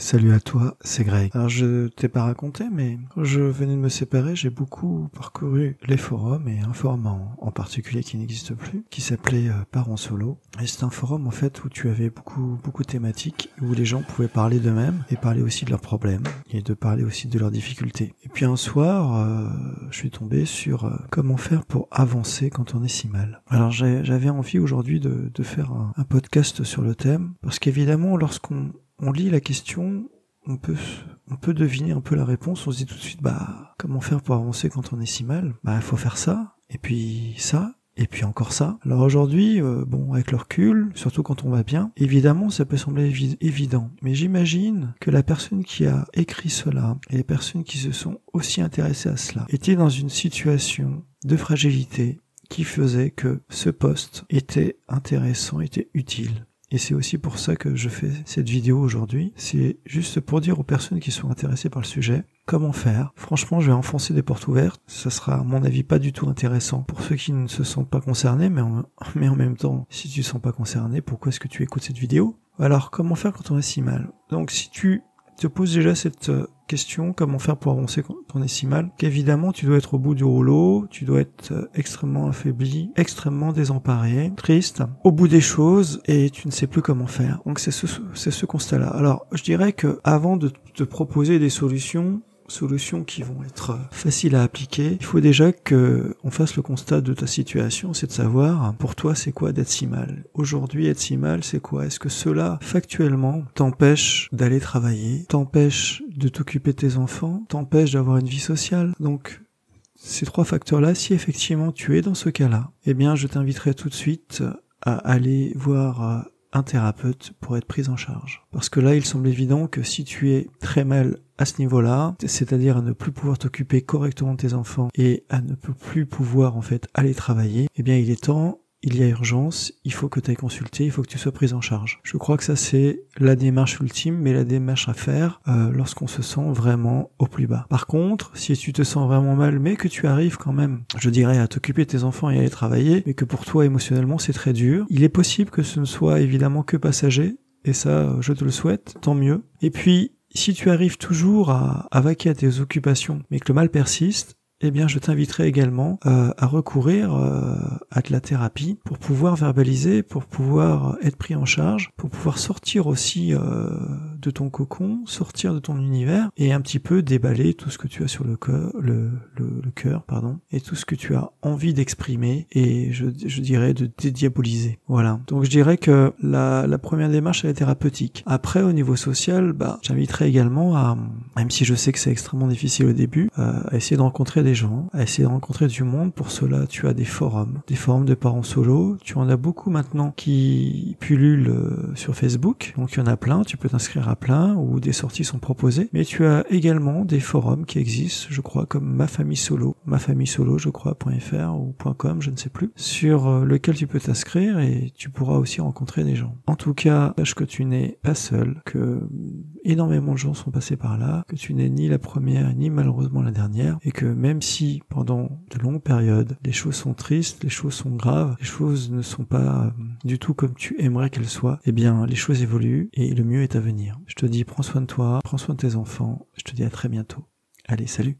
Salut à toi, c'est Greg. Alors je t'ai pas raconté, mais quand je venais de me séparer, j'ai beaucoup parcouru les forums et un forum en, particulier qui n'existe plus, qui s'appelait euh, Parents Solo. Et c'est un forum en fait où tu avais beaucoup beaucoup de thématiques, où les gens pouvaient parler d'eux-mêmes et parler aussi de leurs problèmes et de parler aussi de leurs difficultés. Et puis un soir, euh, je suis tombé sur euh, comment faire pour avancer quand on est si mal. Alors j'avais envie aujourd'hui de, faire un podcast sur le thème, parce qu'évidemment lorsqu'on on lit la question, on peut, on peut deviner un peu la réponse. On se dit tout de suite, bah, comment faire pour avancer quand on est si mal? Bah, il faut faire ça, et puis ça, et puis encore ça. Alors aujourd'hui, euh, bon, avec le recul, surtout quand on va bien, évidemment, ça peut sembler évident. Mais j'imagine que la personne qui a écrit cela et les personnes qui se sont aussi intéressées à cela étaient dans une situation de fragilité qui faisait que ce poste était intéressant, était utile. Et c'est aussi pour ça que je fais cette vidéo aujourd'hui. C'est juste pour dire aux personnes qui sont intéressées par le sujet comment faire. Franchement, je vais enfoncer des portes ouvertes. Ça sera, à mon avis, pas du tout intéressant pour ceux qui ne se sentent pas concernés, mais en, même temps, si tu ne sens pas concerné, pourquoi est-ce que tu écoutes cette vidéo? Alors, comment faire quand on est si mal? Donc, si tu te poses déjà cette euh, question, comment faire pour avancer quand on est si mal, qu'évidemment tu dois être au bout du rouleau, tu dois être euh, extrêmement affaibli, extrêmement désemparé, triste, au bout des choses et tu ne sais plus comment faire. Donc c'est ce, c'est ce constat-là. Alors je dirais que avant de te proposer des solutions, solutions qui vont être faciles à appliquer, il faut déjà que on fasse le constat de ta situation, c'est de savoir pour toi c'est quoi d'être si mal? Aujourd'hui être si mal c'est quoi? Est-ce que cela factuellement t'empêche d'aller travailler, t'empêche de t'occuper de tes enfants, t'empêche d'avoir une vie sociale? Donc ces trois facteurs-là, si effectivement tu es dans ce cas-là, eh bien je t'inviterai tout de suite à aller voir un thérapeute pour être pris en charge. Parce que là, il semble évident que si tu es très mal à ce niveau-là, c'est-à-dire à ne plus pouvoir t'occuper correctement de tes enfants et à ne plus pouvoir en fait aller travailler, eh bien il est temps il y a urgence, il faut que tu ailles consulter, il faut que tu sois prise en charge. Je crois que ça c'est la démarche ultime, mais la démarche à faire euh, lorsqu'on se sent vraiment au plus bas. Par contre, si tu te sens vraiment mal, mais que tu arrives quand même, je dirais, à t'occuper de tes enfants et à aller travailler, mais que pour toi émotionnellement c'est très dur, il est possible que ce ne soit évidemment que passager, et ça je te le souhaite, tant mieux. Et puis, si tu arrives toujours à, à vaquer à tes occupations, mais que le mal persiste, eh bien, je t'inviterai également euh, à recourir euh, à de la thérapie pour pouvoir verbaliser, pour pouvoir être pris en charge, pour pouvoir sortir aussi euh, de ton cocon, sortir de ton univers et un petit peu déballer tout ce que tu as sur le cœur, le, le, le cœur, pardon, et tout ce que tu as envie d'exprimer et je, je, dirais de dédiaboliser. Voilà. Donc, je dirais que la, la première démarche elle est thérapeutique. Après, au niveau social, bah, j'inviterai également à, même si je sais que c'est extrêmement difficile au début, à essayer de rencontrer des gens, à essayer de rencontrer du monde. Pour cela, tu as des forums, des forums de parents solo. Tu en as beaucoup maintenant qui pullulent euh, sur Facebook. Donc il y en a plein, tu peux t'inscrire à plein où des sorties sont proposées. Mais tu as également des forums qui existent, je crois, comme Ma Famille Solo, Ma Famille Solo, je crois, .fr ou .com, je ne sais plus, sur euh, lequel tu peux t'inscrire et tu pourras aussi rencontrer des gens. En tout cas, sache que tu n'es pas seul, que énormément de gens sont passés par là, que tu n'es ni la première ni malheureusement la dernière et que même même si pendant de longues périodes, les choses sont tristes, les choses sont graves, les choses ne sont pas euh, du tout comme tu aimerais qu'elles soient, eh bien, les choses évoluent et le mieux est à venir. Je te dis, prends soin de toi, prends soin de tes enfants. Je te dis à très bientôt. Allez, salut